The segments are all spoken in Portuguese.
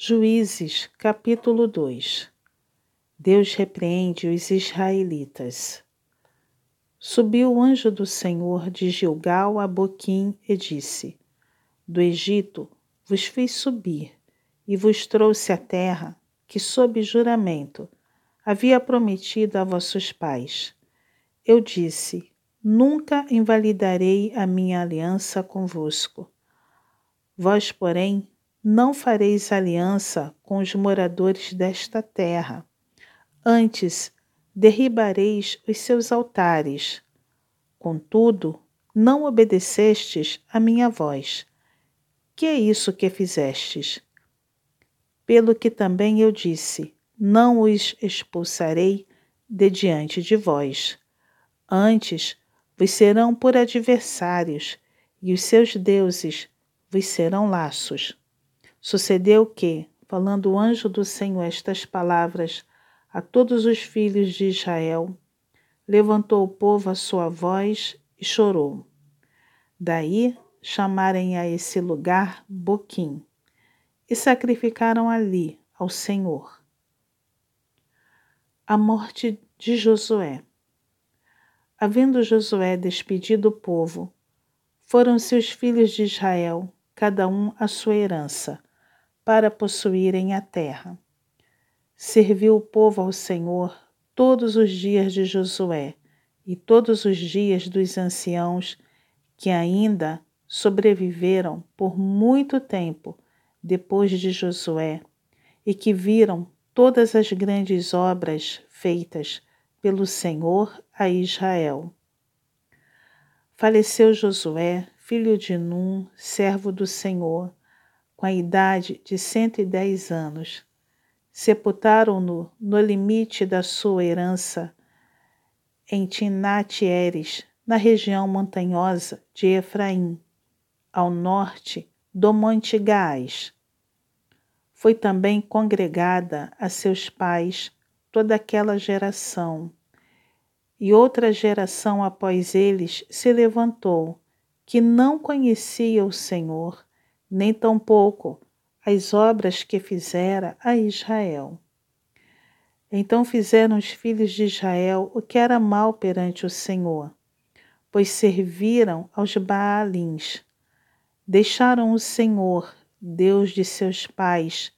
Juízes, capítulo 2 Deus repreende os israelitas. Subiu o anjo do Senhor de Gilgal a Boquim e disse: Do Egito vos fiz subir e vos trouxe a terra que, sob juramento, havia prometido a vossos pais. Eu disse: Nunca invalidarei a minha aliança convosco. Vós, porém, não fareis aliança com os moradores desta terra. Antes, derribareis os seus altares. Contudo, não obedecestes a minha voz. Que é isso que fizestes? Pelo que também eu disse: Não os expulsarei de diante de vós. Antes, vos serão por adversários, e os seus deuses vos serão laços. Sucedeu que, falando o anjo do Senhor estas palavras a todos os filhos de Israel, levantou o povo a sua voz e chorou. Daí chamarem a esse lugar Boquim, e sacrificaram ali ao Senhor. A morte de Josué. Havendo Josué despedido o povo, foram-se os filhos de Israel, cada um a sua herança, para possuírem a terra. Serviu o povo ao Senhor todos os dias de Josué e todos os dias dos anciãos que ainda sobreviveram por muito tempo depois de Josué e que viram todas as grandes obras feitas pelo Senhor a Israel. Faleceu Josué, filho de Num, servo do Senhor, com a idade de cento e dez anos. Sepultaram-no no limite da sua herança, em Tinat-Eres, na região montanhosa de Efraim, ao norte do Monte Gás. Foi também congregada a seus pais toda aquela geração. E outra geração após eles se levantou, que não conhecia o Senhor nem tampouco as obras que fizera a Israel. Então fizeram os filhos de Israel o que era mal perante o Senhor, pois serviram aos Baalins. Deixaram o Senhor, Deus de seus pais,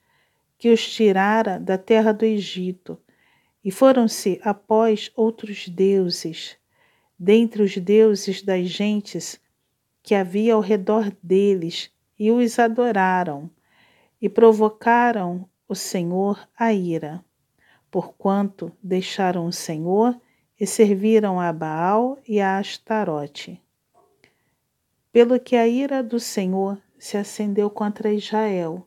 que os tirara da terra do Egito, e foram-se após outros deuses, dentre os deuses das gentes que havia ao redor deles, e os adoraram, e provocaram o Senhor a ira, porquanto deixaram o Senhor e serviram a Baal e a Astarote. Pelo que a ira do Senhor se acendeu contra Israel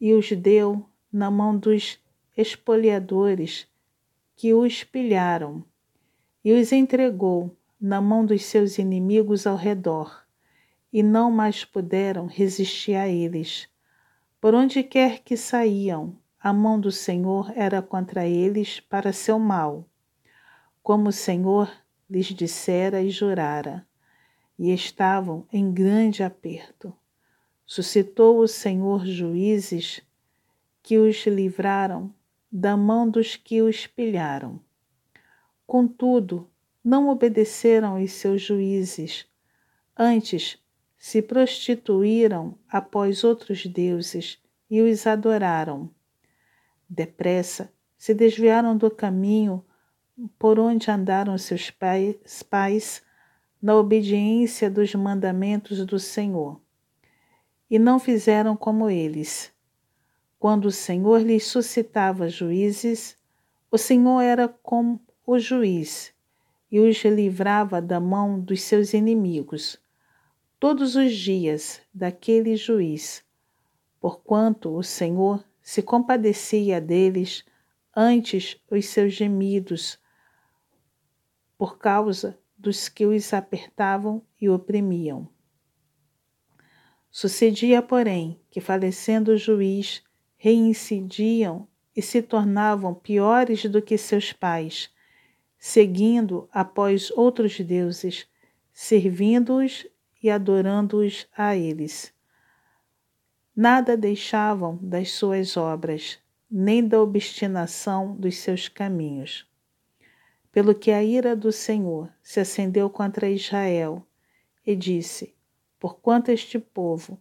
e os deu na mão dos espoliadores que os pilharam, e os entregou na mão dos seus inimigos ao redor e não mais puderam resistir a eles. Por onde quer que saíam, a mão do Senhor era contra eles para seu mal, como o Senhor lhes dissera e jurara, e estavam em grande aperto. Suscitou o Senhor juízes que os livraram da mão dos que os pilharam. Contudo, não obedeceram aos seus juízes, antes se prostituíram após outros deuses e os adoraram. Depressa se desviaram do caminho por onde andaram seus pais, na obediência dos mandamentos do Senhor, e não fizeram como eles. Quando o Senhor lhes suscitava juízes, o Senhor era como o juiz e os livrava da mão dos seus inimigos todos os dias daquele juiz, porquanto o Senhor se compadecia deles antes os seus gemidos, por causa dos que os apertavam e oprimiam. Sucedia, porém, que falecendo o juiz, reincidiam e se tornavam piores do que seus pais, seguindo após outros deuses, servindo-os e adorando-os a eles. Nada deixavam das suas obras, nem da obstinação dos seus caminhos. Pelo que a ira do Senhor se acendeu contra Israel e disse: Porquanto este povo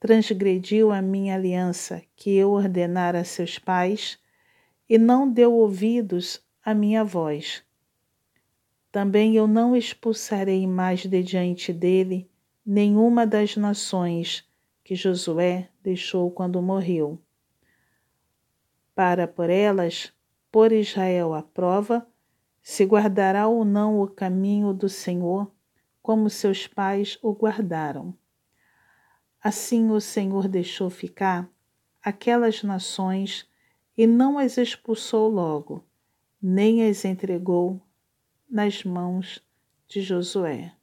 transgrediu a minha aliança que eu ordenara a seus pais e não deu ouvidos à minha voz. Também eu não expulsarei mais de diante dele nenhuma das nações que Josué deixou quando morreu, para por elas pôr Israel à prova se guardará ou não o caminho do Senhor, como seus pais o guardaram. Assim o Senhor deixou ficar aquelas nações e não as expulsou logo, nem as entregou nas mãos de Josué.